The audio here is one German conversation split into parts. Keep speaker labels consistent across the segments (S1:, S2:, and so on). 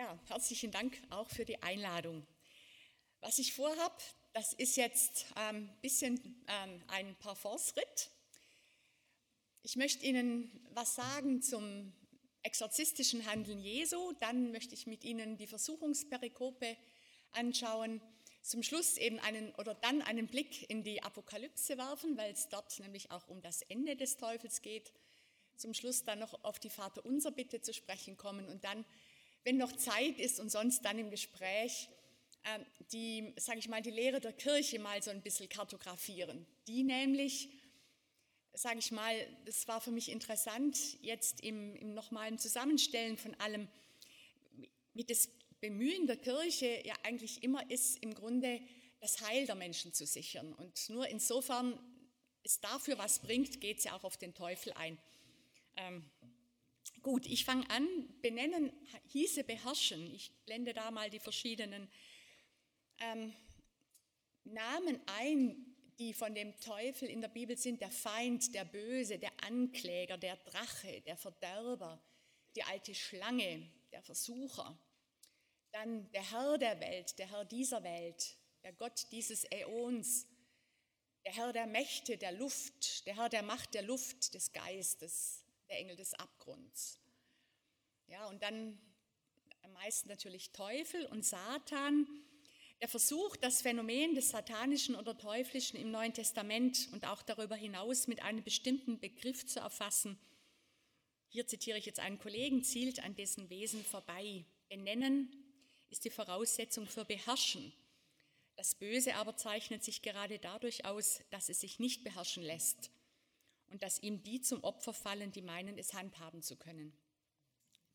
S1: Ja, herzlichen Dank auch für die Einladung. Was ich vorhabe, das ist jetzt ein ähm, bisschen ähm, ein Parforce-Ritt. Ich möchte Ihnen was sagen zum exorzistischen Handeln Jesu, dann möchte ich mit Ihnen die Versuchungsperikope anschauen, zum Schluss eben einen oder dann einen Blick in die Apokalypse werfen, weil es dort nämlich auch um das Ende des Teufels geht. Zum Schluss dann noch auf die Vaterunser Bitte zu sprechen kommen und dann, wenn noch Zeit ist und sonst dann im Gespräch ähm, die, sage ich mal, die Lehre der Kirche mal so ein bisschen kartografieren. Die nämlich sage ich mal, das war für mich interessant, jetzt im, im nochmalen Zusammenstellen von allem, wie das Bemühen der Kirche ja eigentlich immer ist, im Grunde das Heil der Menschen zu sichern. Und nur insofern es dafür was bringt, geht es ja auch auf den Teufel ein. Ähm, gut, ich fange an. Benennen hieße beherrschen. Ich blende da mal die verschiedenen ähm, Namen ein, die von dem Teufel in der Bibel sind, der Feind, der Böse, der Ankläger, der Drache, der Verderber, die alte Schlange, der Versucher, dann der Herr der Welt, der Herr dieser Welt, der Gott dieses Äons, der Herr der Mächte der Luft, der Herr der Macht der Luft, des Geistes, der Engel des Abgrunds. Ja, und dann am meisten natürlich Teufel und Satan, der Versuch, das Phänomen des Satanischen oder Teuflischen im Neuen Testament und auch darüber hinaus mit einem bestimmten Begriff zu erfassen, hier zitiere ich jetzt einen Kollegen, zielt an dessen Wesen vorbei. Benennen ist die Voraussetzung für Beherrschen. Das Böse aber zeichnet sich gerade dadurch aus, dass es sich nicht beherrschen lässt und dass ihm die zum Opfer fallen, die meinen, es handhaben zu können.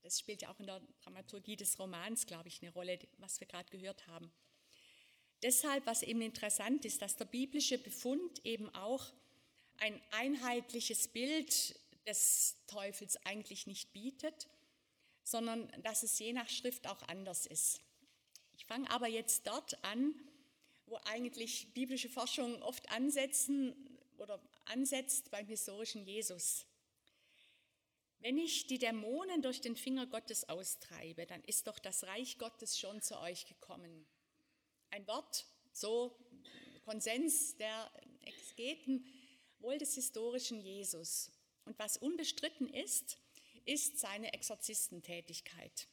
S1: Das spielt ja auch in der Dramaturgie des Romans, glaube ich, eine Rolle, was wir gerade gehört haben. Deshalb, was eben interessant ist, dass der biblische Befund eben auch ein einheitliches Bild des Teufels eigentlich nicht bietet, sondern dass es je nach Schrift auch anders ist. Ich fange aber jetzt dort an, wo eigentlich biblische Forschung oft ansetzen oder ansetzt beim historischen Jesus. Wenn ich die Dämonen durch den Finger Gottes austreibe, dann ist doch das Reich Gottes schon zu euch gekommen ein Wort, so Konsens der Exegeten, wohl des historischen Jesus. Und was unbestritten ist, ist seine Exorzistentätigkeit.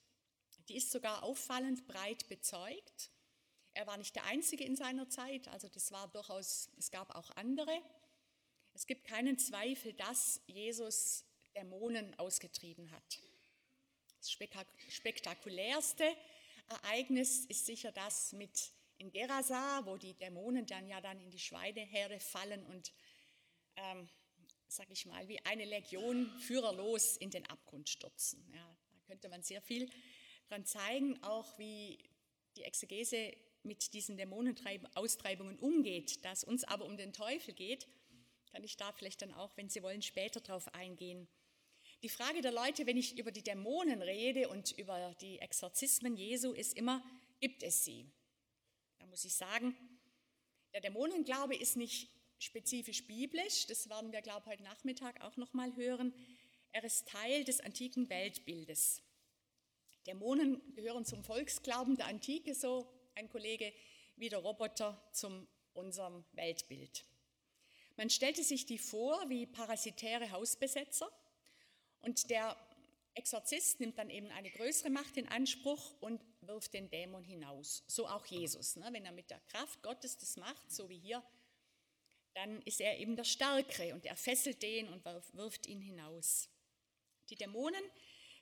S1: Die ist sogar auffallend breit bezeugt. Er war nicht der Einzige in seiner Zeit, also das war durchaus, es gab auch andere. Es gibt keinen Zweifel, dass Jesus Dämonen ausgetrieben hat. Das spektakulärste Ereignis ist sicher das mit in Gerasa, wo die Dämonen dann ja dann in die Schweineherde fallen und, ähm, sag ich mal, wie eine Legion führerlos in den Abgrund stürzen. Ja, da könnte man sehr viel dran zeigen, auch wie die Exegese mit diesen Dämonenaustreibungen umgeht, dass uns aber um den Teufel geht, kann ich da vielleicht dann auch, wenn Sie wollen, später drauf eingehen. Die Frage der Leute, wenn ich über die Dämonen rede und über die Exorzismen Jesu, ist immer, gibt es sie? Da muss ich sagen, der Dämonenglaube ist nicht spezifisch biblisch, das werden wir, glaube ich, heute Nachmittag auch noch mal hören. Er ist Teil des antiken Weltbildes. Dämonen gehören zum Volksglauben der Antike, so ein Kollege wie der Roboter zum unserem Weltbild. Man stellte sich die vor wie parasitäre Hausbesetzer und der Exorzist nimmt dann eben eine größere Macht in Anspruch und wirft den Dämon hinaus. So auch Jesus. Ne? Wenn er mit der Kraft Gottes das macht, so wie hier, dann ist er eben der Stärkere und er fesselt den und wirft ihn hinaus. Die Dämonen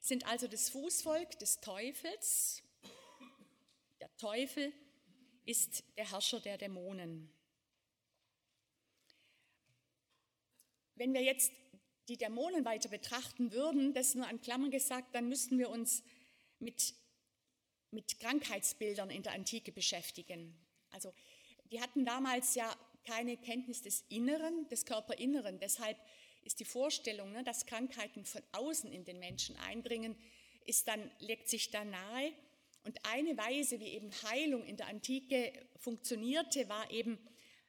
S1: sind also das Fußvolk des Teufels. Der Teufel ist der Herrscher der Dämonen. Wenn wir jetzt die Dämonen weiter betrachten würden, das nur an Klammern gesagt, dann müssten wir uns mit, mit Krankheitsbildern in der Antike beschäftigen. Also die hatten damals ja keine Kenntnis des Inneren, des Körperinneren. Deshalb ist die Vorstellung, ne, dass Krankheiten von außen in den Menschen eindringen, ist dann, legt sich da nahe. Und eine Weise, wie eben Heilung in der Antike funktionierte, war eben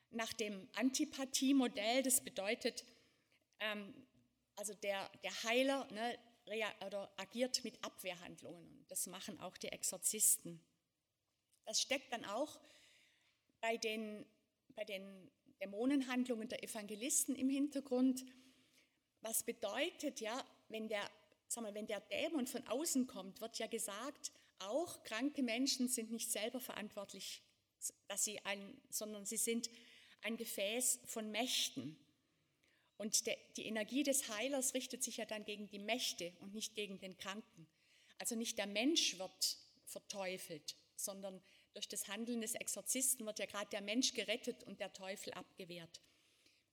S1: nach dem Antipathie-Modell. Das bedeutet, ähm, also der, der Heiler ne, oder agiert mit Abwehrhandlungen. Und das machen auch die Exorzisten. Das steckt dann auch bei den, bei den Dämonenhandlungen der Evangelisten im Hintergrund. Was bedeutet ja, wenn der, sag mal, wenn der Dämon von außen kommt, wird ja gesagt, auch kranke Menschen sind nicht selber verantwortlich, dass sie ein, sondern sie sind ein Gefäß von Mächten. Und der, die Energie des Heilers richtet sich ja dann gegen die Mächte und nicht gegen den Kranken. Also nicht der Mensch wird verteufelt, sondern durch das Handeln des Exorzisten wird ja gerade der Mensch gerettet und der Teufel abgewehrt.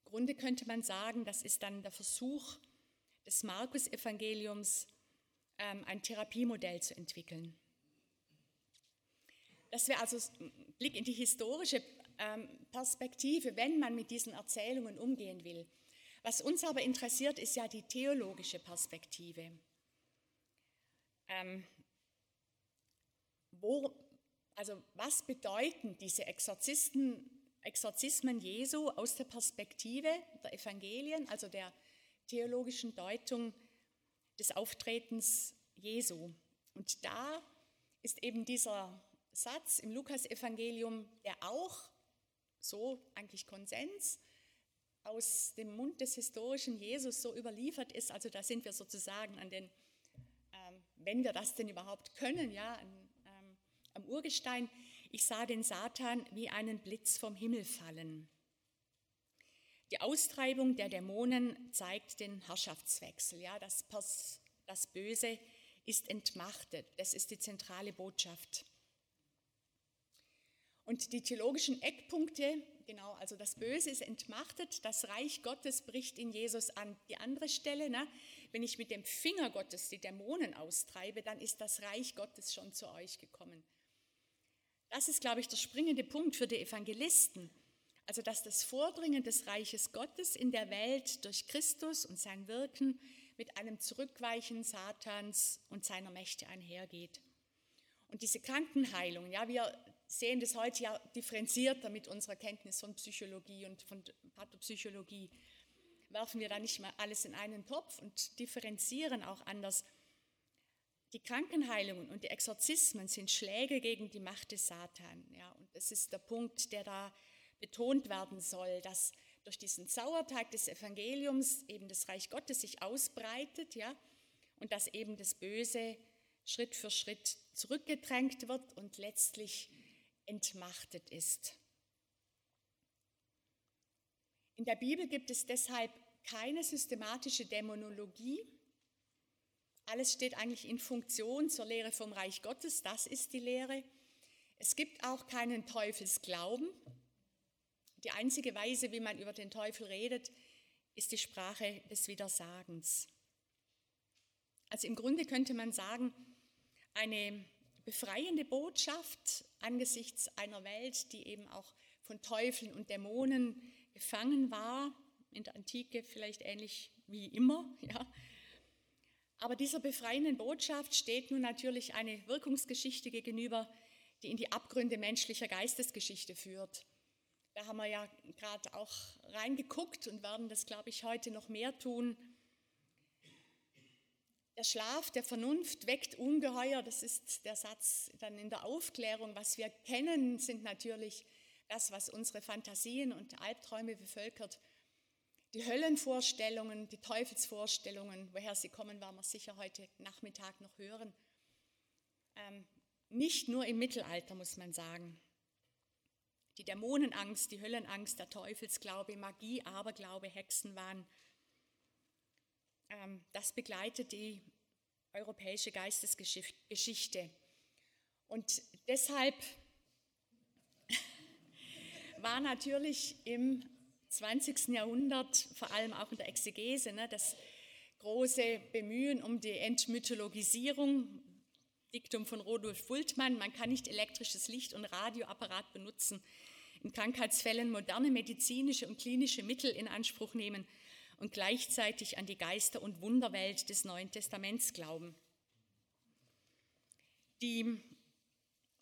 S1: Im Grunde könnte man sagen, das ist dann der Versuch des Markus-Evangeliums, ähm, ein Therapiemodell zu entwickeln. Das wäre also ein Blick in die historische ähm, Perspektive, wenn man mit diesen Erzählungen umgehen will. Was uns aber interessiert, ist ja die theologische Perspektive. Ähm, wo, also was bedeuten diese Exorzismen Jesu aus der Perspektive der Evangelien, also der theologischen Deutung des Auftretens Jesu? Und da ist eben dieser Satz im Lukasevangelium, der auch so eigentlich Konsens aus dem Mund des historischen Jesus so überliefert ist. Also da sind wir sozusagen an den, ähm, wenn wir das denn überhaupt können, ja, an, ähm, am Urgestein. Ich sah den Satan wie einen Blitz vom Himmel fallen. Die Austreibung der Dämonen zeigt den Herrschaftswechsel. Ja, das, das Böse ist entmachtet. Das ist die zentrale Botschaft. Und die theologischen Eckpunkte, genau, also das Böse ist entmachtet, das Reich Gottes bricht in Jesus an. Die andere Stelle, ne, wenn ich mit dem Finger Gottes die Dämonen austreibe, dann ist das Reich Gottes schon zu euch gekommen. Das ist, glaube ich, der springende Punkt für die Evangelisten. Also, dass das Vordringen des Reiches Gottes in der Welt durch Christus und sein Wirken mit einem Zurückweichen Satans und seiner Mächte einhergeht. Und diese Krankenheilung, ja, wir sehen das heute ja differenzierter mit unserer Kenntnis von Psychologie und von Pathopsychologie. Werfen wir da nicht mal alles in einen Topf und differenzieren auch anders. Die Krankenheilungen und die Exorzismen sind Schläge gegen die Macht des Satan. Ja, und das ist der Punkt, der da betont werden soll, dass durch diesen Sauerteig des Evangeliums eben das Reich Gottes sich ausbreitet, ja, und dass eben das Böse Schritt für Schritt zurückgedrängt wird und letztlich entmachtet ist. In der Bibel gibt es deshalb keine systematische Dämonologie. Alles steht eigentlich in Funktion zur Lehre vom Reich Gottes, das ist die Lehre. Es gibt auch keinen Teufelsglauben. Die einzige Weise, wie man über den Teufel redet, ist die Sprache des Widersagens. Also im Grunde könnte man sagen, eine befreiende Botschaft angesichts einer Welt, die eben auch von Teufeln und Dämonen gefangen war, in der Antike vielleicht ähnlich wie immer, ja. Aber dieser befreienden Botschaft steht nun natürlich eine Wirkungsgeschichte gegenüber, die in die Abgründe menschlicher Geistesgeschichte führt. Da haben wir ja gerade auch reingeguckt und werden das, glaube ich, heute noch mehr tun. Der Schlaf der Vernunft weckt ungeheuer, das ist der Satz dann in der Aufklärung. Was wir kennen, sind natürlich das, was unsere Fantasien und Albträume bevölkert. Die Höllenvorstellungen, die Teufelsvorstellungen, woher sie kommen, werden wir sicher heute Nachmittag noch hören. Ähm, nicht nur im Mittelalter, muss man sagen. Die Dämonenangst, die Höllenangst, der Teufelsglaube, Magie, Aberglaube, Hexenwahn, das begleitet die europäische Geistesgeschichte. Und deshalb war natürlich im 20. Jahrhundert, vor allem auch in der Exegese, ne, das große Bemühen um die Entmythologisierung, Diktum von Rodolf Bultmann, man kann nicht elektrisches Licht und Radioapparat benutzen, in Krankheitsfällen moderne medizinische und klinische Mittel in Anspruch nehmen und gleichzeitig an die Geister- und Wunderwelt des Neuen Testaments glauben. Die,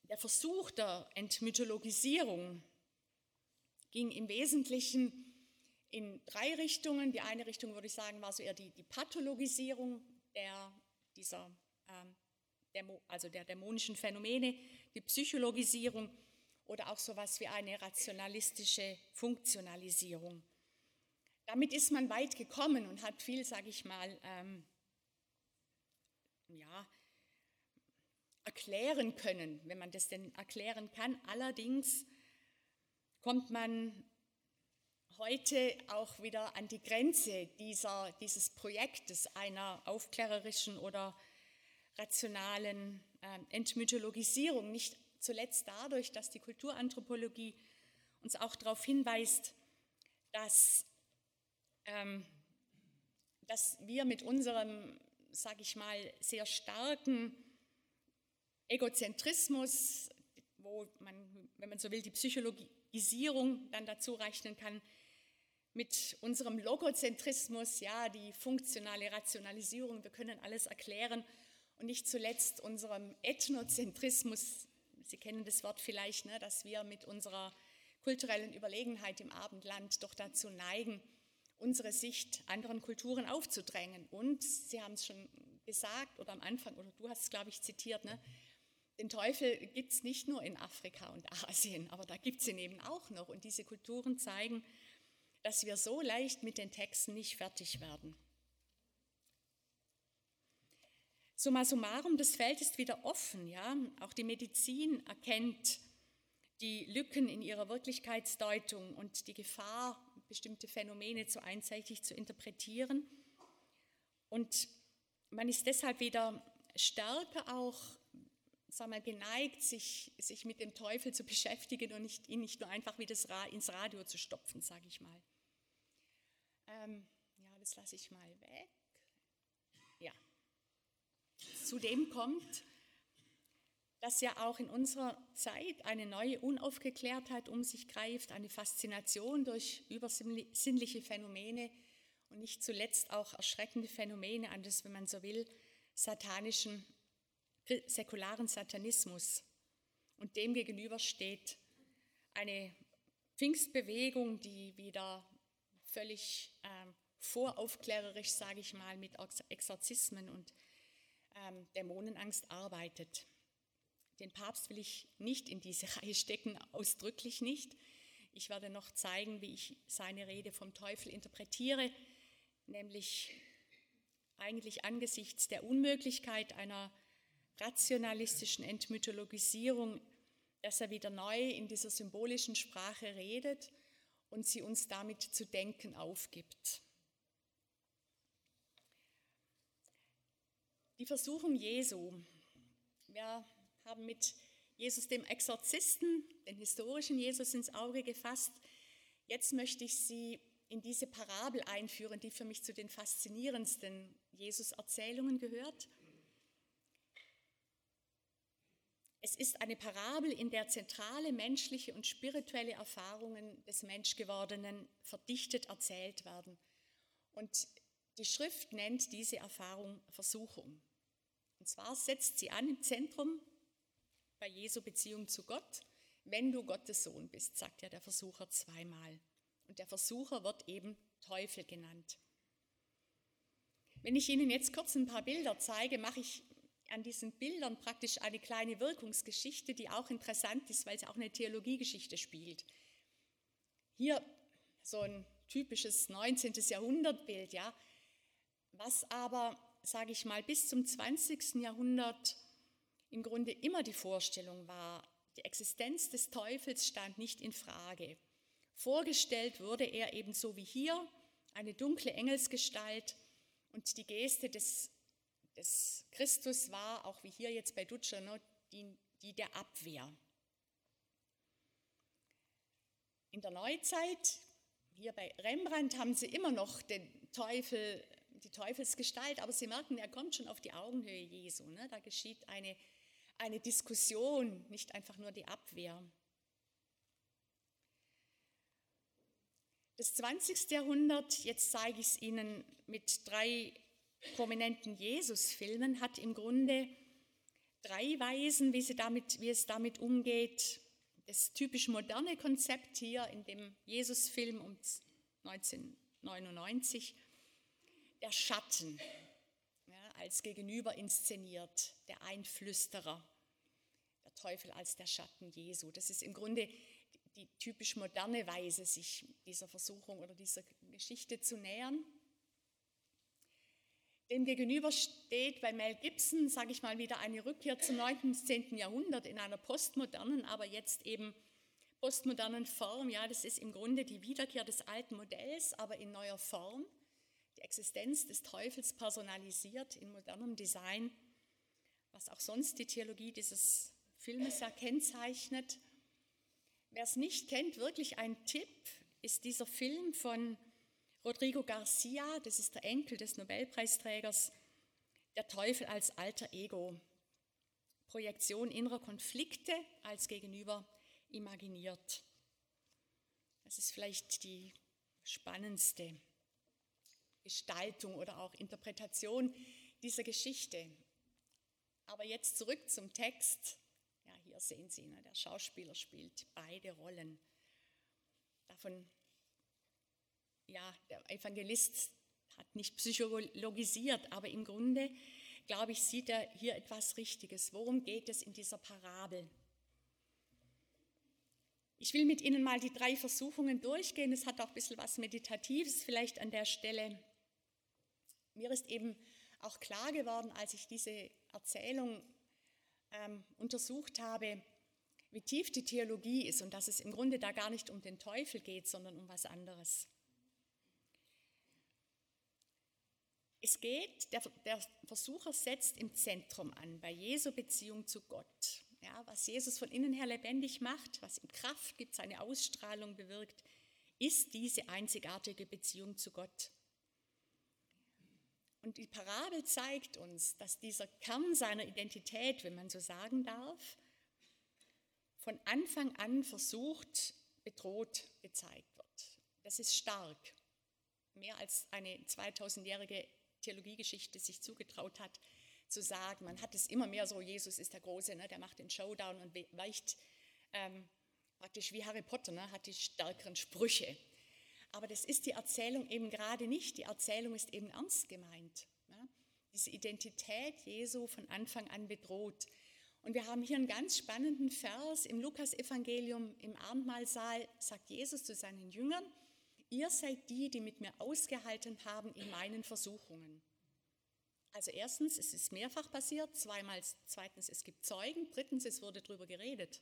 S1: der Versuch der Entmythologisierung ging im Wesentlichen in drei Richtungen. Die eine Richtung, würde ich sagen, war so eher die, die Pathologisierung der dieser, ähm, also der dämonischen Phänomene, die Psychologisierung oder auch sowas wie eine rationalistische Funktionalisierung. Damit ist man weit gekommen und hat viel, sage ich mal, ähm, ja, erklären können, wenn man das denn erklären kann. Allerdings kommt man heute auch wieder an die Grenze dieser, dieses Projektes einer aufklärerischen oder rationalen äh, Entmythologisierung, nicht zuletzt dadurch, dass die Kulturanthropologie uns auch darauf hinweist, dass, dass wir mit unserem, sage ich mal, sehr starken Egozentrismus, wo man, wenn man so will, die Psychologisierung dann dazu rechnen kann, mit unserem Logozentrismus, ja, die funktionale Rationalisierung, wir können alles erklären und nicht zuletzt unserem Ethnozentrismus, Sie kennen das Wort vielleicht, ne, dass wir mit unserer kulturellen Überlegenheit im Abendland doch dazu neigen, unsere Sicht anderen Kulturen aufzudrängen. Und Sie haben es schon gesagt oder am Anfang, oder du hast es, glaube ich, zitiert, ne, den Teufel gibt es nicht nur in Afrika und Asien, aber da gibt es ihn eben auch noch. Und diese Kulturen zeigen, dass wir so leicht mit den Texten nicht fertig werden. Summa summarum, das Feld ist wieder offen. Ja? Auch die Medizin erkennt die Lücken in ihrer Wirklichkeitsdeutung und die Gefahr, bestimmte Phänomene zu einseitig zu interpretieren. Und man ist deshalb wieder stärker auch sagen wir, geneigt, sich, sich mit dem Teufel zu beschäftigen und nicht, ihn nicht nur einfach wie das Ra ins Radio zu stopfen, sage ich mal. Ähm, ja, das lasse ich mal weg. Ja. Zudem kommt, dass ja auch in unserer Zeit eine neue Unaufgeklärtheit um sich greift, eine Faszination durch übersinnliche Phänomene und nicht zuletzt auch erschreckende Phänomene an das, wenn man so will, satanischen, säkularen Satanismus. Und dem gegenüber steht eine Pfingstbewegung, die wieder völlig ähm, voraufklärerisch, sage ich mal, mit Exorzismen und ähm, Dämonenangst arbeitet. Den Papst will ich nicht in diese Reihe stecken, ausdrücklich nicht. Ich werde noch zeigen, wie ich seine Rede vom Teufel interpretiere, nämlich eigentlich angesichts der Unmöglichkeit einer rationalistischen Entmythologisierung, dass er wieder neu in dieser symbolischen Sprache redet und sie uns damit zu denken aufgibt. Die Versuchung Jesu. Wir haben mit Jesus dem Exorzisten, den historischen Jesus, ins Auge gefasst. Jetzt möchte ich Sie in diese Parabel einführen, die für mich zu den faszinierendsten Jesus-Erzählungen gehört. Es ist eine Parabel, in der zentrale menschliche und spirituelle Erfahrungen des Menschgewordenen verdichtet erzählt werden. Und die Schrift nennt diese Erfahrung Versuchung. Und zwar setzt sie an im Zentrum bei Jesu Beziehung zu Gott, wenn du Gottes Sohn bist, sagt ja der Versucher zweimal. Und der Versucher wird eben Teufel genannt. Wenn ich Ihnen jetzt kurz ein paar Bilder zeige, mache ich an diesen Bildern praktisch eine kleine Wirkungsgeschichte, die auch interessant ist, weil sie auch eine Theologiegeschichte spielt. Hier so ein typisches 19. Jahrhundertbild, ja, was aber, sage ich mal, bis zum 20. Jahrhundert im Grunde immer die Vorstellung war, die Existenz des Teufels stand nicht in Frage. Vorgestellt wurde er ebenso wie hier, eine dunkle Engelsgestalt und die Geste des des Christus war, auch wie hier jetzt bei Dutscher, ne, die, die der Abwehr. In der Neuzeit, hier bei Rembrandt, haben sie immer noch den Teufel, die Teufelsgestalt, aber sie merken, er kommt schon auf die Augenhöhe Jesu. Ne? Da geschieht eine, eine Diskussion, nicht einfach nur die Abwehr. Das 20. Jahrhundert, jetzt zeige ich es Ihnen mit drei prominenten Jesus-Filmen hat im Grunde drei Weisen, wie, damit, wie es damit umgeht. Das typisch moderne Konzept hier in dem Jesus-Film um 1999, der Schatten. Als Gegenüber inszeniert, der Einflüsterer, der Teufel als der Schatten Jesu. Das ist im Grunde die typisch moderne Weise, sich dieser Versuchung oder dieser Geschichte zu nähern. Dem gegenüber steht bei Mel Gibson, sage ich mal, wieder eine Rückkehr zum 9. und 10. Jahrhundert in einer postmodernen, aber jetzt eben postmodernen Form. Ja, das ist im Grunde die Wiederkehr des alten Modells, aber in neuer Form. Die Existenz des Teufels personalisiert in modernem Design, was auch sonst die Theologie dieses Filmes ja kennzeichnet. Wer es nicht kennt, wirklich ein Tipp, ist dieser Film von Rodrigo Garcia, das ist der Enkel des Nobelpreisträgers, der Teufel als alter Ego. Projektion innerer Konflikte als Gegenüber imaginiert. Das ist vielleicht die spannendste Gestaltung oder auch Interpretation dieser Geschichte. Aber jetzt zurück zum Text. Ja, hier sehen Sie, ne, der Schauspieler spielt beide Rollen. Davon ja, der Evangelist hat nicht psychologisiert, aber im Grunde, glaube ich, sieht er hier etwas Richtiges. Worum geht es in dieser Parabel? Ich will mit Ihnen mal die drei Versuchungen durchgehen. Es hat auch ein bisschen was Meditatives vielleicht an der Stelle. Mir ist eben auch klar geworden, als ich diese Erzählung ähm, untersucht habe, wie tief die Theologie ist und dass es im Grunde da gar nicht um den Teufel geht, sondern um was anderes. Es geht, der, der Versucher setzt im Zentrum an, bei Jesu Beziehung zu Gott. Ja, was Jesus von innen her lebendig macht, was ihm Kraft gibt, seine Ausstrahlung bewirkt, ist diese einzigartige Beziehung zu Gott. Und die Parabel zeigt uns, dass dieser Kern seiner Identität, wenn man so sagen darf, von Anfang an versucht, bedroht gezeigt wird. Das ist stark. Mehr als eine 2000-jährige Theologiegeschichte sich zugetraut hat, zu sagen. Man hat es immer mehr so, Jesus ist der Große, ne, der macht den Showdown und weicht ähm, praktisch wie Harry Potter, ne, hat die stärkeren Sprüche. Aber das ist die Erzählung eben gerade nicht. Die Erzählung ist eben ernst gemeint. Ne? Diese Identität Jesu von Anfang an bedroht. Und wir haben hier einen ganz spannenden Vers im Lukasevangelium im Abendmahlsaal, sagt Jesus zu seinen Jüngern, ihr seid die, die mit mir ausgehalten haben in meinen Versuchungen. Also erstens, es ist mehrfach passiert, zweitens, es gibt Zeugen, drittens, es wurde darüber geredet.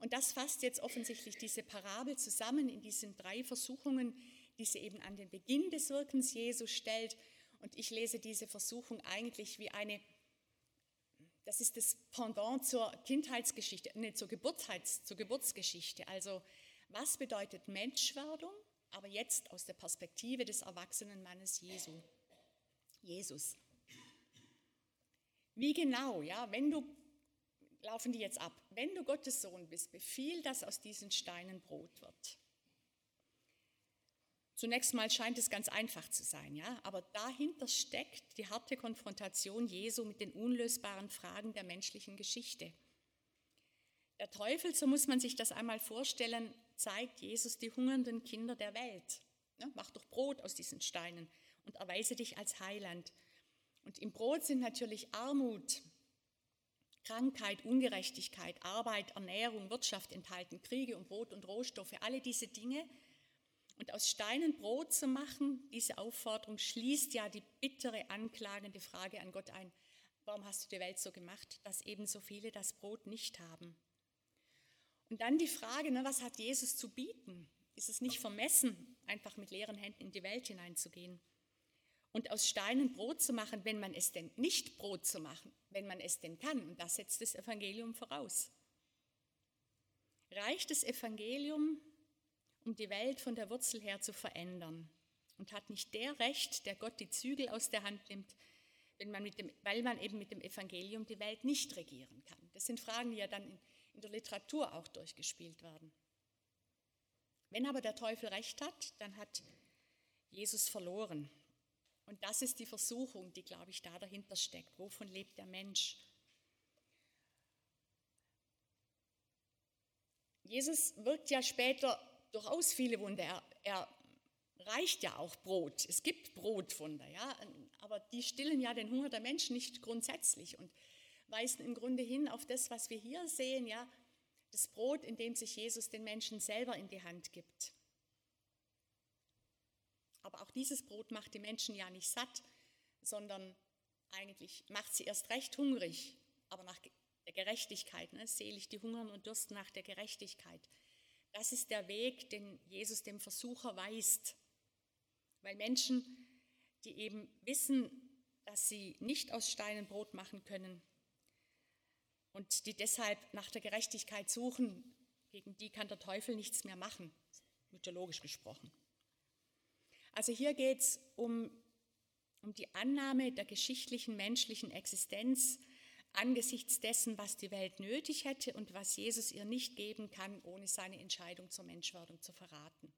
S1: Und das fasst jetzt offensichtlich diese Parabel zusammen in diesen drei Versuchungen, die sie eben an den Beginn des Wirkens Jesu stellt. Und ich lese diese Versuchung eigentlich wie eine, das ist das Pendant zur Kindheitsgeschichte, nicht zur, Geburtheits, zur Geburtsgeschichte. Also was bedeutet Menschwerdung, aber jetzt aus der Perspektive des erwachsenen Mannes Jesu? Jesus. Wie genau, ja, wenn du, laufen die jetzt ab, wenn du Gottes Sohn bist, befiehl, dass aus diesen Steinen Brot wird. Zunächst mal scheint es ganz einfach zu sein, ja, aber dahinter steckt die harte Konfrontation Jesu mit den unlösbaren Fragen der menschlichen Geschichte. Der Teufel, so muss man sich das einmal vorstellen, zeigt Jesus die hungernden Kinder der Welt. Ja, mach doch Brot aus diesen Steinen und erweise dich als Heiland. Und im Brot sind natürlich Armut, Krankheit, Ungerechtigkeit, Arbeit, Ernährung, Wirtschaft enthalten, Kriege und Brot und Rohstoffe, alle diese Dinge. Und aus Steinen Brot zu machen, diese Aufforderung schließt ja die bittere, anklagende Frage an Gott ein, warum hast du die Welt so gemacht, dass eben so viele das Brot nicht haben? Und dann die Frage, ne, was hat Jesus zu bieten? Ist es nicht vermessen, einfach mit leeren Händen in die Welt hineinzugehen? Und aus Steinen Brot zu machen, wenn man es denn nicht Brot zu machen, wenn man es denn kann. Und das setzt das Evangelium voraus. Reicht das Evangelium, um die Welt von der Wurzel her zu verändern? Und hat nicht der Recht, der Gott die Zügel aus der Hand nimmt, wenn man dem, weil man eben mit dem Evangelium die Welt nicht regieren kann? Das sind Fragen, die ja dann in, in der Literatur auch durchgespielt werden. Wenn aber der Teufel recht hat, dann hat Jesus verloren. Und das ist die Versuchung, die, glaube ich, da dahinter steckt. Wovon lebt der Mensch? Jesus wirkt ja später durchaus viele Wunder. Er, er reicht ja auch Brot. Es gibt Brotwunder, ja, aber die stillen ja den Hunger der Menschen nicht grundsätzlich und weisen im Grunde hin auf das, was wir hier sehen, ja, das Brot, in dem sich Jesus den Menschen selber in die Hand gibt. Aber auch dieses Brot macht die Menschen ja nicht satt, sondern eigentlich macht sie erst recht hungrig, aber nach der Gerechtigkeit, ne? selig die hungern und dürsten nach der Gerechtigkeit. Das ist der Weg, den Jesus dem Versucher weist. Weil Menschen, die eben wissen, dass sie nicht aus Steinen Brot machen können und die deshalb nach der Gerechtigkeit suchen, gegen die kann der Teufel nichts mehr machen, mythologisch gesprochen. Also hier geht es um, um die Annahme der geschichtlichen menschlichen Existenz angesichts dessen, was die Welt nötig hätte und was Jesus ihr nicht geben kann, ohne seine Entscheidung zur Menschwerdung zu verraten.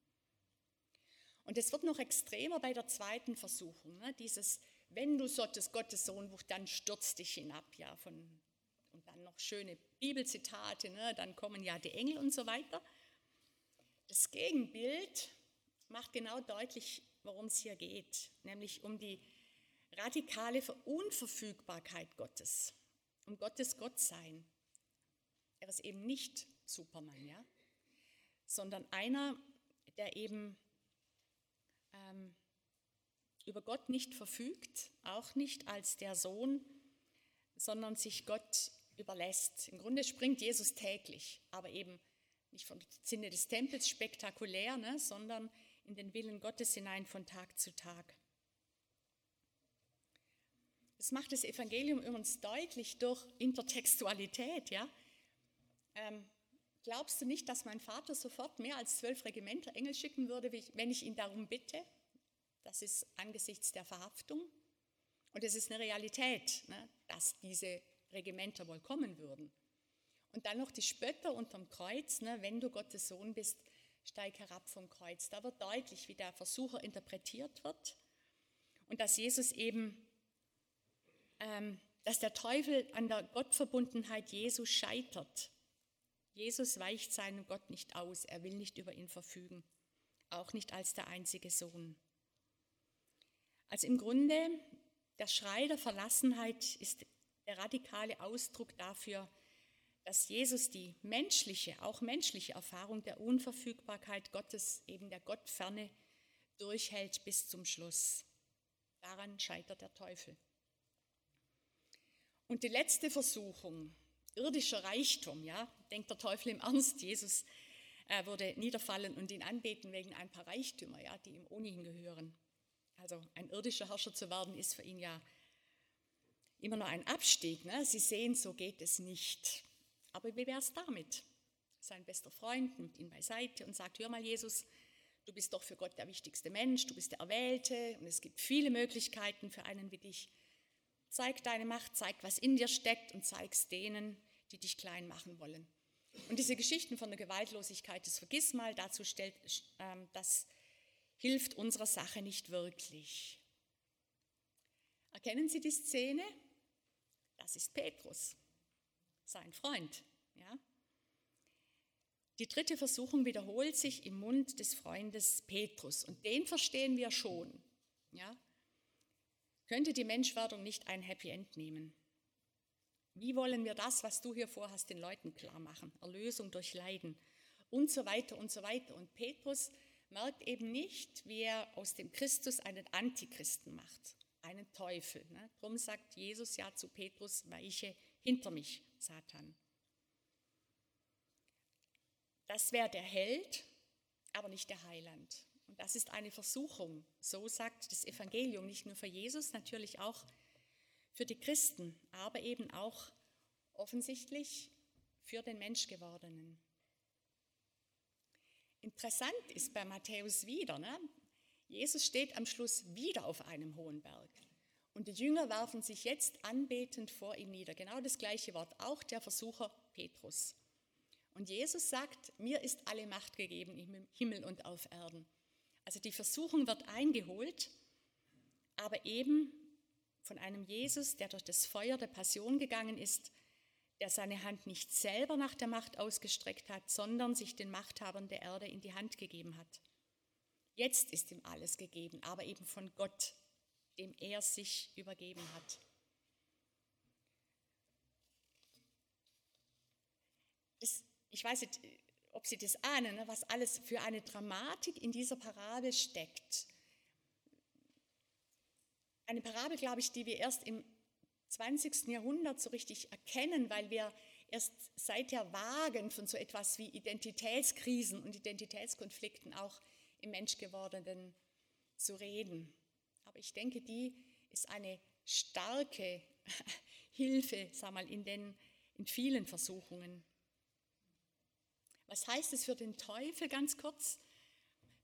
S1: Und es wird noch extremer bei der zweiten Versuchung, ne? dieses, wenn du solltest Gottes Sohn, dann stürzt dich hinab, ja, von, und dann noch schöne Bibelzitate, ne? dann kommen ja die Engel und so weiter. Das Gegenbild macht genau deutlich, worum es hier geht, nämlich um die radikale Unverfügbarkeit Gottes, um Gottes Gottsein. Er ist eben nicht Superman, ja, sondern einer, der eben ähm, über Gott nicht verfügt, auch nicht als der Sohn, sondern sich Gott überlässt. Im Grunde springt Jesus täglich, aber eben nicht vom Sinne des Tempels spektakulär, ne, sondern in den Willen Gottes hinein von Tag zu Tag. Das macht das Evangelium übrigens deutlich durch Intertextualität. Ja? Ähm, glaubst du nicht, dass mein Vater sofort mehr als zwölf Regimenter Engel schicken würde, wenn ich ihn darum bitte? Das ist angesichts der Verhaftung. Und es ist eine Realität, ne, dass diese Regimenter wohl kommen würden. Und dann noch die Spötter unterm Kreuz, ne, wenn du Gottes Sohn bist, steig herab vom Kreuz. Da wird deutlich, wie der Versucher interpretiert wird und dass Jesus eben, ähm, dass der Teufel an der Gottverbundenheit Jesus scheitert. Jesus weicht seinem Gott nicht aus, er will nicht über ihn verfügen, auch nicht als der einzige Sohn. Also im Grunde, der Schrei der Verlassenheit ist der radikale Ausdruck dafür, dass Jesus die menschliche, auch menschliche Erfahrung der Unverfügbarkeit Gottes, eben der Gottferne, durchhält bis zum Schluss. Daran scheitert der Teufel. Und die letzte Versuchung, irdischer Reichtum, ja, denkt der Teufel im Ernst, Jesus äh, würde niederfallen und ihn anbeten wegen ein paar Reichtümer, ja, die ihm ohnehin gehören. Also ein irdischer Herrscher zu werden, ist für ihn ja immer noch ein Abstieg. Ne? Sie sehen, so geht es nicht. Aber wie wäre es damit? Sein bester Freund nimmt ihn beiseite und sagt, hör mal Jesus, du bist doch für Gott der wichtigste Mensch, du bist der Erwählte und es gibt viele Möglichkeiten für einen wie dich. Zeig deine Macht, zeig, was in dir steckt und zeig es denen, die dich klein machen wollen. Und diese Geschichten von der Gewaltlosigkeit, das vergiss mal, dazu stellt, äh, das hilft unserer Sache nicht wirklich. Erkennen Sie die Szene? Das ist Petrus sein Freund. Ja? Die dritte Versuchung wiederholt sich im Mund des Freundes Petrus und den verstehen wir schon. Ja? Könnte die Menschwerdung nicht ein Happy End nehmen? Wie wollen wir das, was du hier vorhast, den Leuten klar machen? Erlösung durch Leiden und so weiter und so weiter. Und Petrus merkt eben nicht, wie er aus dem Christus einen Antichristen macht, einen Teufel. Ne? Darum sagt Jesus ja zu Petrus, weiche hinter mich, Satan. Das wäre der Held, aber nicht der Heiland. Und das ist eine Versuchung, so sagt das Evangelium, nicht nur für Jesus, natürlich auch für die Christen, aber eben auch offensichtlich für den Menschgewordenen. Interessant ist bei Matthäus wieder, ne? Jesus steht am Schluss wieder auf einem hohen Berg. Und die Jünger werfen sich jetzt anbetend vor ihm nieder. Genau das gleiche Wort, auch der Versucher Petrus. Und Jesus sagt, mir ist alle Macht gegeben im Himmel und auf Erden. Also die Versuchung wird eingeholt, aber eben von einem Jesus, der durch das Feuer der Passion gegangen ist, der seine Hand nicht selber nach der Macht ausgestreckt hat, sondern sich den Machthabern der Erde in die Hand gegeben hat. Jetzt ist ihm alles gegeben, aber eben von Gott, dem er sich übergeben hat. Das, ich weiß nicht, ob Sie das ahnen, ne, was alles für eine Dramatik in dieser Parabel steckt. Eine Parabel, glaube ich, die wir erst im 20. Jahrhundert so richtig erkennen, weil wir erst seit der Wagen von so etwas wie Identitätskrisen und Identitätskonflikten auch im Menschgewordenen zu reden. Aber ich denke, die ist eine starke Hilfe, sag mal, in den in vielen Versuchungen. Was heißt es für den Teufel ganz kurz?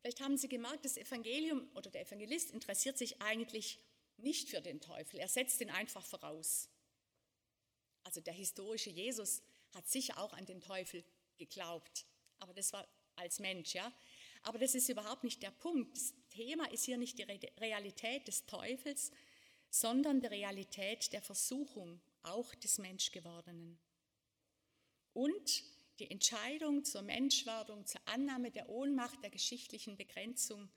S1: Vielleicht haben Sie gemerkt, das Evangelium oder der Evangelist interessiert sich eigentlich nicht für den Teufel. Er setzt ihn einfach voraus. Also der historische Jesus hat sicher auch an den Teufel geglaubt, aber das war als Mensch, ja. Aber das ist überhaupt nicht der Punkt. Thema ist hier nicht die Realität des Teufels, sondern die Realität der Versuchung, auch des Menschgewordenen. Und die Entscheidung zur Menschwerdung, zur Annahme der Ohnmacht der geschichtlichen Begrenzung,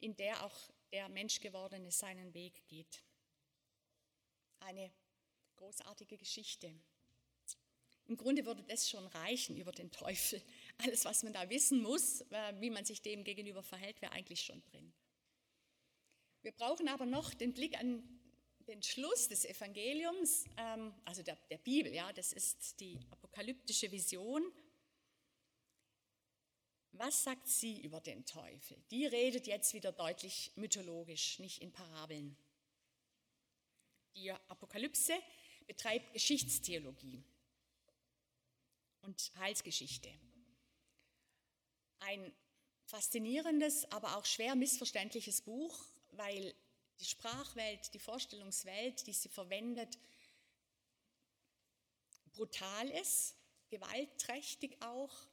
S1: in der auch der Menschgewordene seinen Weg geht. Eine großartige Geschichte. Im Grunde würde das schon reichen über den Teufel. Alles, was man da wissen muss, äh, wie man sich dem gegenüber verhält, wäre eigentlich schon drin. Wir brauchen aber noch den Blick an den Schluss des Evangeliums, ähm, also der, der Bibel, ja, das ist die apokalyptische Vision. Was sagt sie über den Teufel? Die redet jetzt wieder deutlich mythologisch, nicht in Parabeln. Die Apokalypse betreibt Geschichtstheologie und Heilsgeschichte. Ein faszinierendes, aber auch schwer missverständliches Buch, weil die Sprachwelt, die Vorstellungswelt, die sie verwendet, brutal ist, gewaltträchtig auch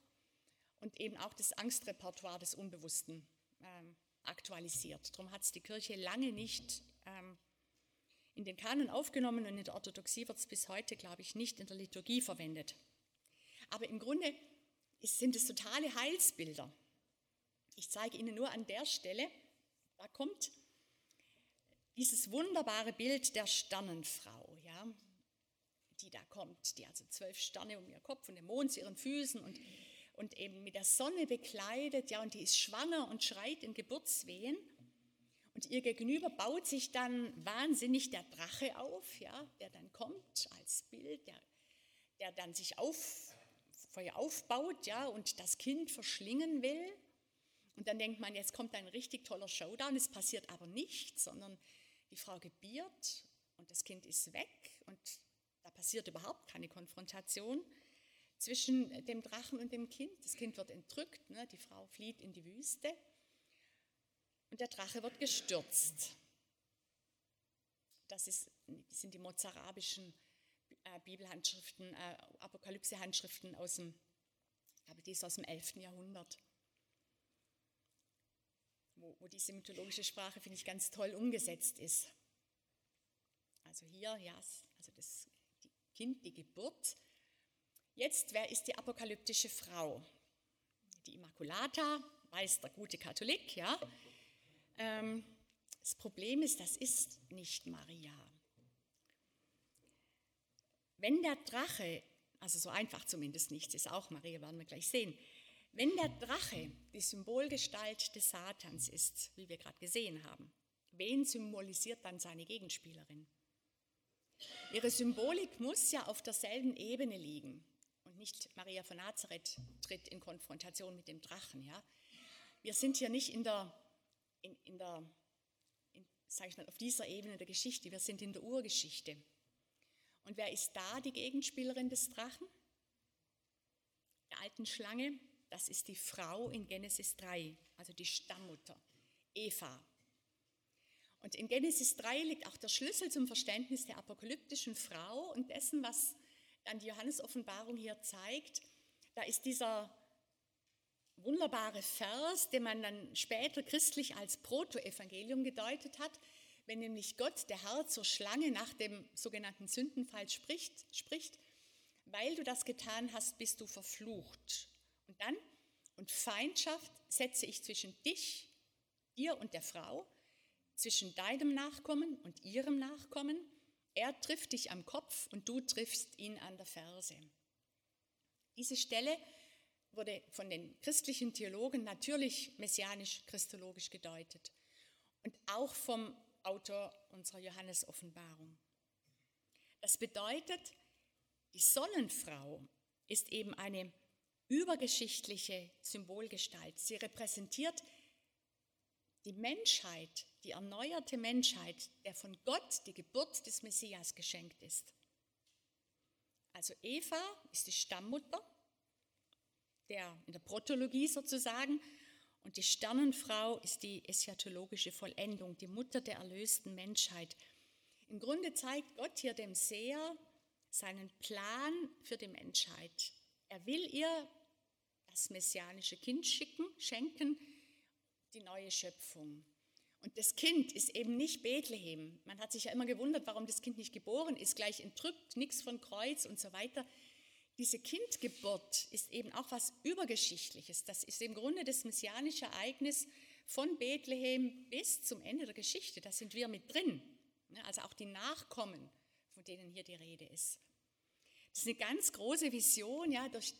S1: und eben auch das Angstrepertoire des Unbewussten ähm, aktualisiert. Darum hat es die Kirche lange nicht ähm, in den Kanon aufgenommen und in der Orthodoxie wird es bis heute, glaube ich, nicht in der Liturgie verwendet. Aber im Grunde sind es totale Heilsbilder. Ich zeige Ihnen nur an der Stelle, da kommt dieses wunderbare Bild der Sternenfrau, ja, die da kommt, die also zwölf Sterne um ihr Kopf und den Mond zu ihren Füßen und, und eben mit der Sonne bekleidet, ja, und die ist schwanger und schreit in Geburtswehen. Und ihr gegenüber baut sich dann wahnsinnig der Drache auf, ja, der dann kommt als Bild, der, der dann sich auf, ihr aufbaut ja, und das Kind verschlingen will. Und dann denkt man, jetzt kommt ein richtig toller Showdown. Es passiert aber nichts, sondern die Frau gebiert und das Kind ist weg und da passiert überhaupt keine Konfrontation zwischen dem Drachen und dem Kind. Das Kind wird entrückt, ne? die Frau flieht in die Wüste und der Drache wird gestürzt. Das ist, sind die mozarabischen äh, Bibelhandschriften, äh, Apokalypse-Handschriften aus dem, ich glaube, die ist aus dem 11. Jahrhundert wo, wo diese mythologische Sprache, finde ich, ganz toll umgesetzt ist. Also hier, ja, also das Kind, die Geburt. Jetzt, wer ist die apokalyptische Frau? Die Immaculata, weiß der gute Katholik, ja. Ähm, das Problem ist, das ist nicht Maria. Wenn der Drache, also so einfach zumindest nicht, ist auch Maria, werden wir gleich sehen, wenn der Drache die Symbolgestalt des Satans ist, wie wir gerade gesehen haben, wen symbolisiert dann seine Gegenspielerin? Ihre Symbolik muss ja auf derselben Ebene liegen und nicht Maria von Nazareth tritt in Konfrontation mit dem Drachen. Ja? Wir sind hier nicht in der, in, in der in, sag ich mal, auf dieser Ebene der Geschichte, wir sind in der Urgeschichte. Und wer ist da die Gegenspielerin des Drachen? Der alten Schlange, das ist die Frau in Genesis 3, also die Stammmutter, Eva. Und in Genesis 3 liegt auch der Schlüssel zum Verständnis der apokalyptischen Frau und dessen, was dann die Johannes-Offenbarung hier zeigt. Da ist dieser wunderbare Vers, den man dann später christlich als Protoevangelium gedeutet hat, wenn nämlich Gott, der Herr, zur Schlange nach dem sogenannten Sündenfall spricht, spricht, weil du das getan hast, bist du verflucht. Und dann, und Feindschaft setze ich zwischen dich dir und der Frau, zwischen deinem Nachkommen und ihrem Nachkommen. Er trifft dich am Kopf und du triffst ihn an der Ferse. Diese Stelle wurde von den christlichen Theologen natürlich messianisch-christologisch gedeutet und auch vom Autor unserer Johannes-Offenbarung. Das bedeutet, die Sonnenfrau ist eben eine übergeschichtliche Symbolgestalt. Sie repräsentiert die Menschheit, die erneuerte Menschheit, der von Gott die Geburt des Messias geschenkt ist. Also Eva ist die Stammmutter der, in der Protologie sozusagen und die Sternenfrau ist die eschatologische Vollendung, die Mutter der erlösten Menschheit. Im Grunde zeigt Gott hier dem Seher seinen Plan für die Menschheit. Er will ihr das messianische Kind schicken, schenken, die neue Schöpfung. Und das Kind ist eben nicht Bethlehem. Man hat sich ja immer gewundert, warum das Kind nicht geboren ist, gleich entrückt, nichts von Kreuz und so weiter. Diese Kindgeburt ist eben auch was Übergeschichtliches. Das ist im Grunde das messianische Ereignis von Bethlehem bis zum Ende der Geschichte. Da sind wir mit drin. Also auch die Nachkommen, von denen hier die Rede ist. Das ist eine ganz große Vision, ja, durch,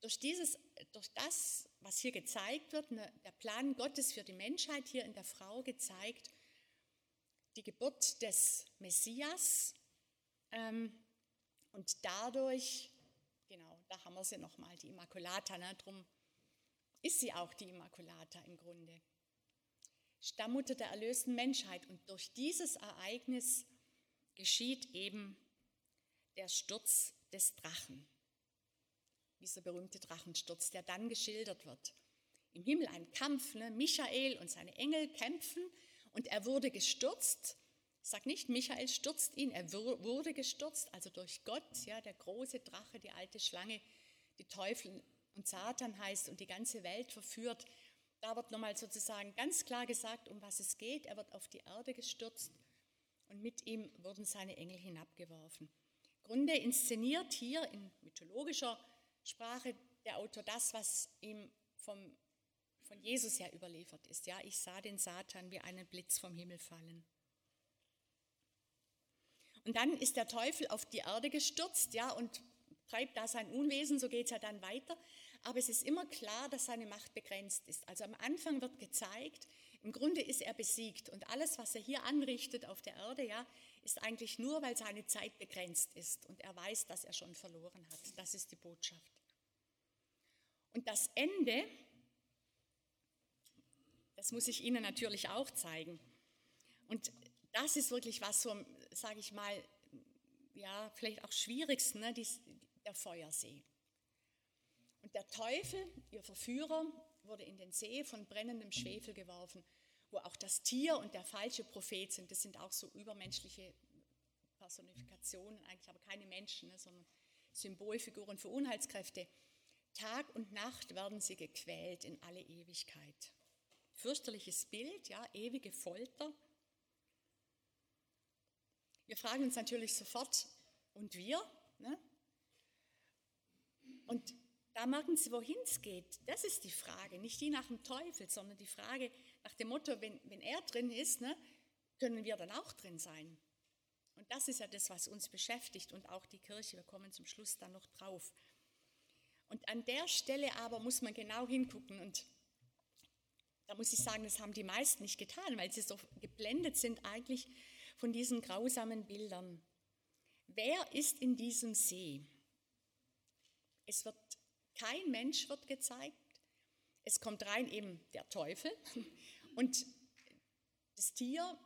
S1: durch, dieses, durch das, was hier gezeigt wird, ne, der Plan Gottes für die Menschheit hier in der Frau gezeigt, die Geburt des Messias ähm, und dadurch, da haben wir sie nochmal, die Immaculata, ne, drum ist sie auch die Immaculata im Grunde. Stammmutter der erlösten Menschheit. Und durch dieses Ereignis geschieht eben der Sturz des Drachen dieser berühmte Drachensturz, der dann geschildert wird. Im Himmel ein Kampf, ne? Michael und seine Engel kämpfen und er wurde gestürzt. Sag nicht, Michael stürzt ihn, er wurde gestürzt, also durch Gott, ja, der große Drache, die alte Schlange, die Teufel und Satan heißt und die ganze Welt verführt. Da wird nochmal sozusagen ganz klar gesagt, um was es geht. Er wird auf die Erde gestürzt und mit ihm wurden seine Engel hinabgeworfen. Grunde inszeniert hier in mythologischer Sprache der Autor das, was ihm vom, von Jesus her überliefert ist. Ja, ich sah den Satan wie einen Blitz vom Himmel fallen. Und dann ist der Teufel auf die Erde gestürzt, ja, und treibt da sein Unwesen, so geht es ja dann weiter. Aber es ist immer klar, dass seine Macht begrenzt ist. Also am Anfang wird gezeigt, im Grunde ist er besiegt und alles, was er hier anrichtet auf der Erde, ja, ist eigentlich nur, weil seine Zeit begrenzt ist und er weiß, dass er schon verloren hat. Das ist die Botschaft. Und das Ende, das muss ich Ihnen natürlich auch zeigen. Und das ist wirklich was so, sage ich mal, ja, vielleicht auch schwierigsten, ne, dies, der Feuersee. Und der Teufel, ihr Verführer, wurde in den See von brennendem Schwefel geworfen, wo auch das Tier und der falsche Prophet sind. Das sind auch so übermenschliche Personifikationen, eigentlich aber keine Menschen, ne, sondern Symbolfiguren für Unheilskräfte. Tag und Nacht werden sie gequält in alle Ewigkeit. Fürchterliches Bild, ja, ewige Folter. Wir fragen uns natürlich sofort, und wir? Ne? Und da merken Sie, wohin es geht. Das ist die Frage, nicht die nach dem Teufel, sondern die Frage nach dem Motto, wenn, wenn er drin ist, ne, können wir dann auch drin sein. Und das ist ja das, was uns beschäftigt und auch die Kirche. Wir kommen zum Schluss dann noch drauf. Und an der Stelle aber muss man genau hingucken und da muss ich sagen, das haben die meisten nicht getan, weil sie so geblendet sind eigentlich von diesen grausamen Bildern. Wer ist in diesem See? Es wird kein Mensch wird gezeigt. Es kommt rein eben der Teufel und das Tier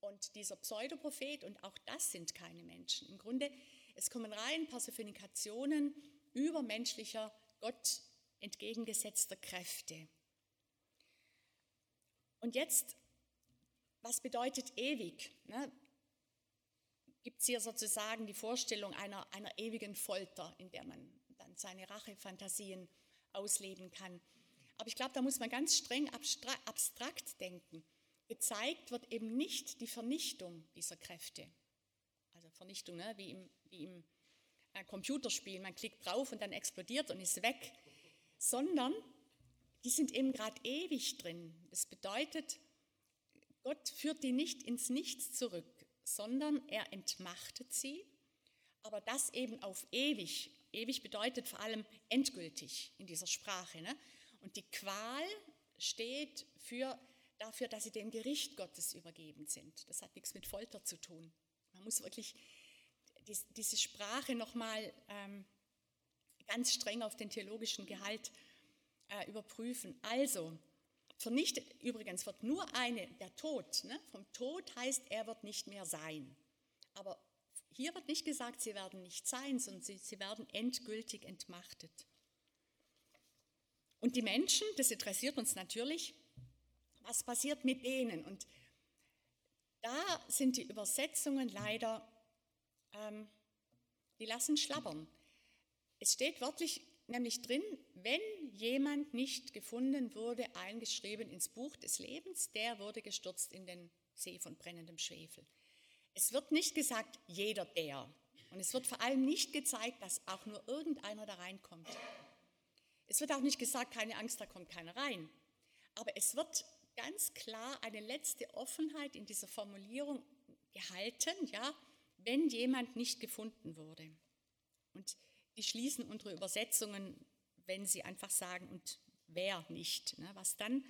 S1: und dieser Pseudoprophet und auch das sind keine Menschen. Im Grunde, es kommen rein Personifikationen übermenschlicher, Gott entgegengesetzter Kräfte. Und jetzt, was bedeutet ewig? Ne? Gibt es hier sozusagen die Vorstellung einer, einer ewigen Folter, in der man dann seine Rachefantasien ausleben kann. Aber ich glaube, da muss man ganz streng abstrakt denken. Gezeigt wird eben nicht die Vernichtung dieser Kräfte. Also Vernichtung, ne? wie, im, wie im ein Computerspiel, man klickt drauf und dann explodiert und ist weg, sondern die sind eben gerade ewig drin. Das bedeutet, Gott führt die nicht ins Nichts zurück, sondern er entmachtet sie, aber das eben auf ewig. Ewig bedeutet vor allem endgültig in dieser Sprache. Ne? Und die Qual steht für, dafür, dass sie dem Gericht Gottes übergeben sind. Das hat nichts mit Folter zu tun. Man muss wirklich diese Sprache nochmal ähm, ganz streng auf den theologischen Gehalt äh, überprüfen. Also, vernichtet, übrigens wird nur eine, der Tod, ne? vom Tod heißt, er wird nicht mehr sein. Aber hier wird nicht gesagt, sie werden nicht sein, sondern sie, sie werden endgültig entmachtet. Und die Menschen, das interessiert uns natürlich, was passiert mit denen? Und da sind die Übersetzungen leider, ähm, die lassen schlabbern. Es steht wörtlich nämlich drin, wenn jemand nicht gefunden wurde, eingeschrieben ins Buch des Lebens, der wurde gestürzt in den See von brennendem Schwefel. Es wird nicht gesagt, jeder der. Und es wird vor allem nicht gezeigt, dass auch nur irgendeiner da reinkommt. Es wird auch nicht gesagt, keine Angst, da kommt keiner rein. Aber es wird ganz klar eine letzte Offenheit in dieser Formulierung gehalten, ja, wenn jemand nicht gefunden wurde. Und die schließen unsere Übersetzungen, wenn sie einfach sagen, und wer nicht, ne, was dann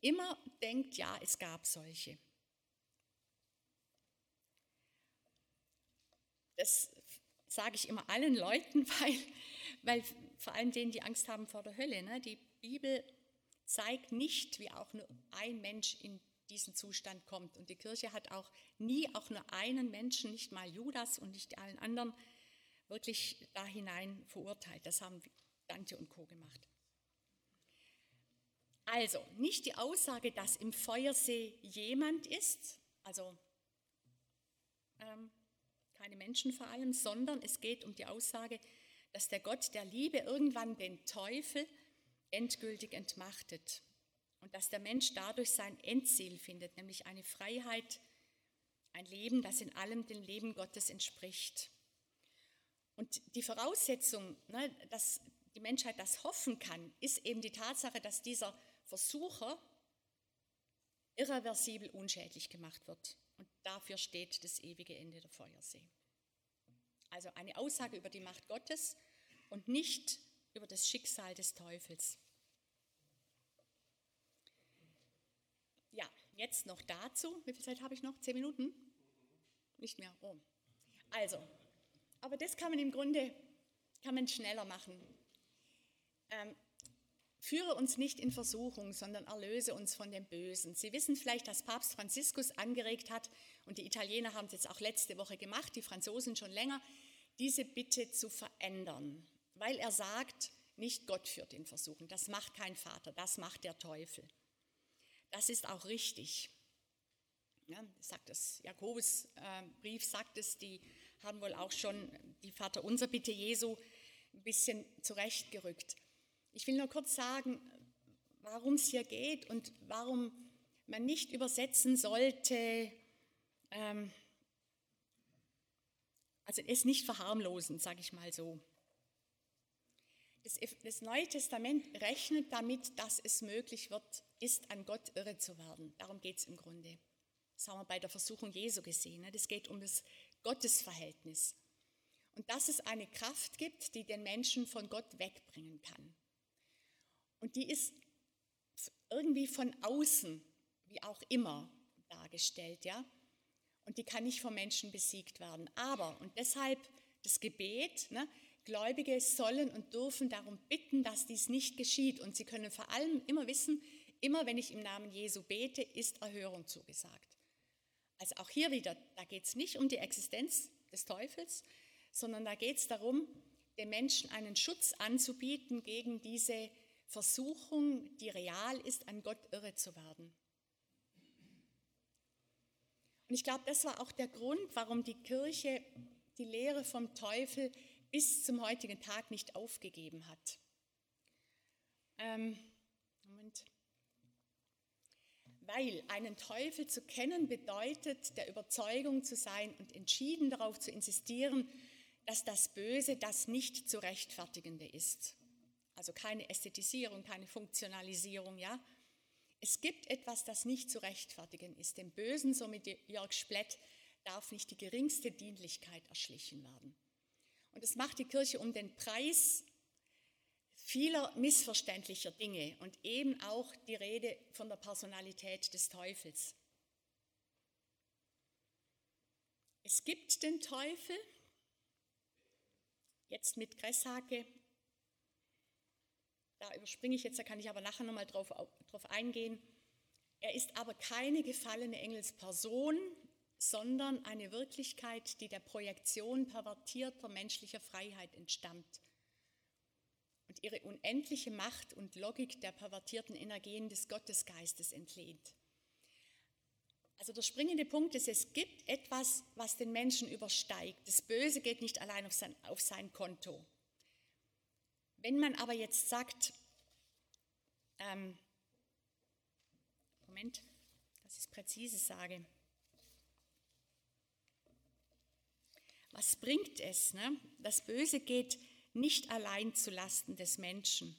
S1: immer denkt, ja, es gab solche. Das sage ich immer allen Leuten, weil, weil vor allem denen, die Angst haben vor der Hölle, ne, die Bibel zeigt nicht, wie auch nur ein Mensch in diesen Zustand kommt. Und die Kirche hat auch nie auch nur einen Menschen, nicht mal Judas und nicht allen anderen, wirklich da hinein verurteilt. Das haben Dante und Co. gemacht. Also, nicht die Aussage, dass im Feuersee jemand ist, also ähm, keine Menschen vor allem, sondern es geht um die Aussage, dass der Gott der Liebe irgendwann den Teufel endgültig entmachtet und dass der Mensch dadurch sein Endziel findet, nämlich eine Freiheit, ein Leben, das in allem dem Leben Gottes entspricht. Und die Voraussetzung, ne, dass die Menschheit das hoffen kann, ist eben die Tatsache, dass dieser Versucher irreversibel unschädlich gemacht wird. Und dafür steht das ewige Ende der Feuersee. Also eine Aussage über die Macht Gottes und nicht über das Schicksal des Teufels. Ja, jetzt noch dazu. Wie viel Zeit habe ich noch? Zehn Minuten? Nicht mehr. Oh. Also, aber das kann man im Grunde kann man schneller machen. Ähm, führe uns nicht in Versuchung, sondern erlöse uns von dem Bösen. Sie wissen vielleicht, dass Papst Franziskus angeregt hat, und die Italiener haben es jetzt auch letzte Woche gemacht, die Franzosen schon länger, diese Bitte zu verändern, weil er sagt, nicht Gott führt in Versuchung, das macht kein Vater, das macht der Teufel. Das ist auch richtig. Ja, sagt das Jakobusbrief, äh, sagt es, die haben wohl auch schon die Vater unser Bitte Jesu ein bisschen zurechtgerückt. Ich will nur kurz sagen, warum es hier geht und warum man nicht übersetzen sollte, ähm, also es nicht verharmlosen, sage ich mal so. Das, das Neue Testament rechnet damit, dass es möglich wird, ist an Gott irre zu werden. Darum geht es im Grunde. Das haben wir bei der Versuchung Jesu gesehen. Ne? Das geht um das Gottesverhältnis. Und dass es eine Kraft gibt, die den Menschen von Gott wegbringen kann. Und die ist irgendwie von außen, wie auch immer, dargestellt, ja. Und die kann nicht vom Menschen besiegt werden. Aber, und deshalb das Gebet, ne, Gläubige sollen und dürfen darum bitten, dass dies nicht geschieht. Und sie können vor allem immer wissen, immer wenn ich im Namen Jesu bete, ist Erhörung zugesagt. Also auch hier wieder, da geht es nicht um die Existenz des Teufels, sondern da geht es darum, den Menschen einen Schutz anzubieten gegen diese Versuchung, die real ist, an Gott irre zu werden. Und ich glaube, das war auch der Grund, warum die Kirche die Lehre vom Teufel bis zum heutigen Tag nicht aufgegeben hat. Ähm, Moment weil einen Teufel zu kennen bedeutet, der Überzeugung zu sein und entschieden darauf zu insistieren, dass das Böse das nicht zu rechtfertigende ist. Also keine Ästhetisierung, keine Funktionalisierung, ja. Es gibt etwas, das nicht zu rechtfertigen ist. Dem Bösen, so mit Jörg Splett, darf nicht die geringste Dienlichkeit erschlichen werden. Und das macht die Kirche um den Preis vieler missverständlicher Dinge und eben auch die Rede von der Personalität des Teufels. Es gibt den Teufel, jetzt mit Gresshake, da überspringe ich jetzt, da kann ich aber nachher nochmal drauf, drauf eingehen. Er ist aber keine gefallene Engelsperson, sondern eine Wirklichkeit, die der Projektion pervertierter menschlicher Freiheit entstammt und ihre unendliche Macht und Logik der pervertierten Energien des Gottesgeistes entlehnt. Also der springende Punkt ist, es gibt etwas, was den Menschen übersteigt. Das Böse geht nicht allein auf sein, auf sein Konto. Wenn man aber jetzt sagt, ähm, Moment, dass ich es präzise sage, was bringt es? Ne? Das Böse geht nicht allein zu Lasten des Menschen.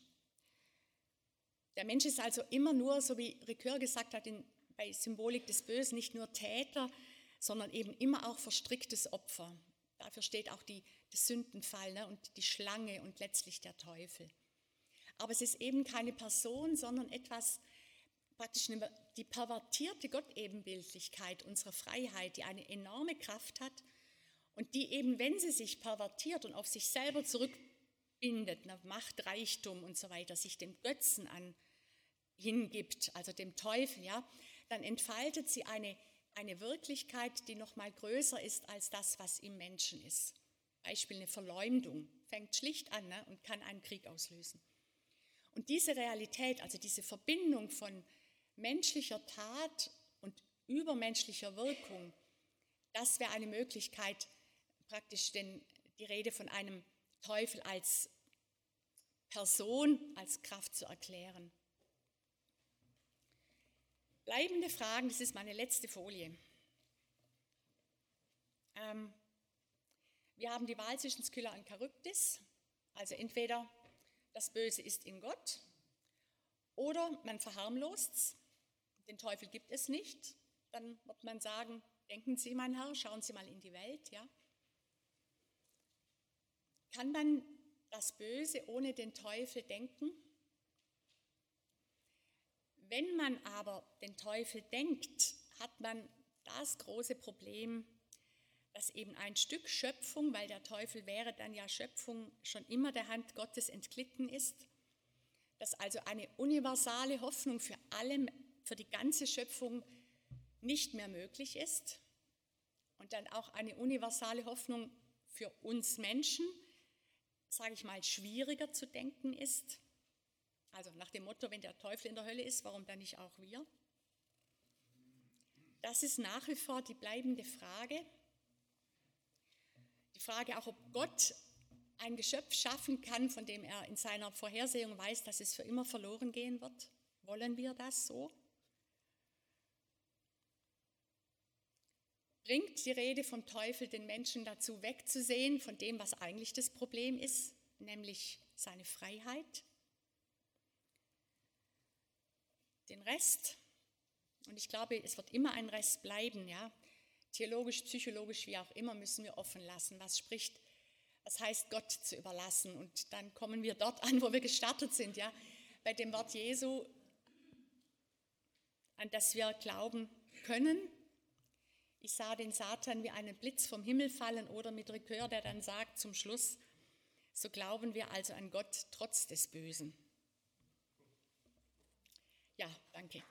S1: Der Mensch ist also immer nur, so wie Ricoeur gesagt hat, in, bei Symbolik des Bösen, nicht nur Täter, sondern eben immer auch verstricktes Opfer. Dafür steht auch die, der Sündenfall ne, und die Schlange und letztlich der Teufel. Aber es ist eben keine Person, sondern etwas, praktisch die pervertierte Gottebenbildlichkeit unserer Freiheit, die eine enorme Kraft hat und die eben, wenn sie sich pervertiert und auf sich selber zurückbindet, nach Macht, Reichtum und so weiter, sich dem Götzen an hingibt, also dem Teufel, ja, dann entfaltet sie eine, eine Wirklichkeit, die noch mal größer ist als das, was im Menschen ist. Beispiel eine Verleumdung fängt schlicht an ne, und kann einen Krieg auslösen. Und diese Realität, also diese Verbindung von menschlicher Tat und übermenschlicher Wirkung, das wäre eine Möglichkeit, praktisch den, die Rede von einem Teufel als Person, als Kraft zu erklären. Bleibende Fragen, das ist meine letzte Folie. Ähm, wir haben die Wahl zwischen Skylla und Charybdis, also entweder das Böse ist in Gott oder man verharmlost es, den Teufel gibt es nicht, dann wird man sagen, denken Sie, mein Herr, schauen Sie mal in die Welt, ja. Kann man das Böse ohne den Teufel denken? Wenn man aber den Teufel denkt, hat man das große Problem, dass eben ein Stück Schöpfung, weil der Teufel wäre dann ja Schöpfung, schon immer der Hand Gottes entglitten ist, dass also eine universale Hoffnung für alle, für die ganze Schöpfung nicht mehr möglich ist und dann auch eine universale Hoffnung für uns Menschen sage ich mal, schwieriger zu denken ist. Also nach dem Motto, wenn der Teufel in der Hölle ist, warum dann nicht auch wir? Das ist nach wie vor die bleibende Frage. Die Frage auch, ob Gott ein Geschöpf schaffen kann, von dem er in seiner Vorhersehung weiß, dass es für immer verloren gehen wird. Wollen wir das so? Bringt die Rede vom Teufel den Menschen dazu, wegzusehen von dem, was eigentlich das Problem ist, nämlich seine Freiheit. Den Rest, und ich glaube, es wird immer ein Rest bleiben, ja, theologisch, psychologisch, wie auch immer, müssen wir offen lassen. Was spricht, was heißt Gott zu überlassen? Und dann kommen wir dort an, wo wir gestartet sind, ja, bei dem Wort Jesu, an das wir glauben können ich sah den Satan wie einen Blitz vom Himmel fallen oder mit Ricœur, der dann sagt zum Schluss, so glauben wir also an Gott trotz des Bösen. Ja, danke.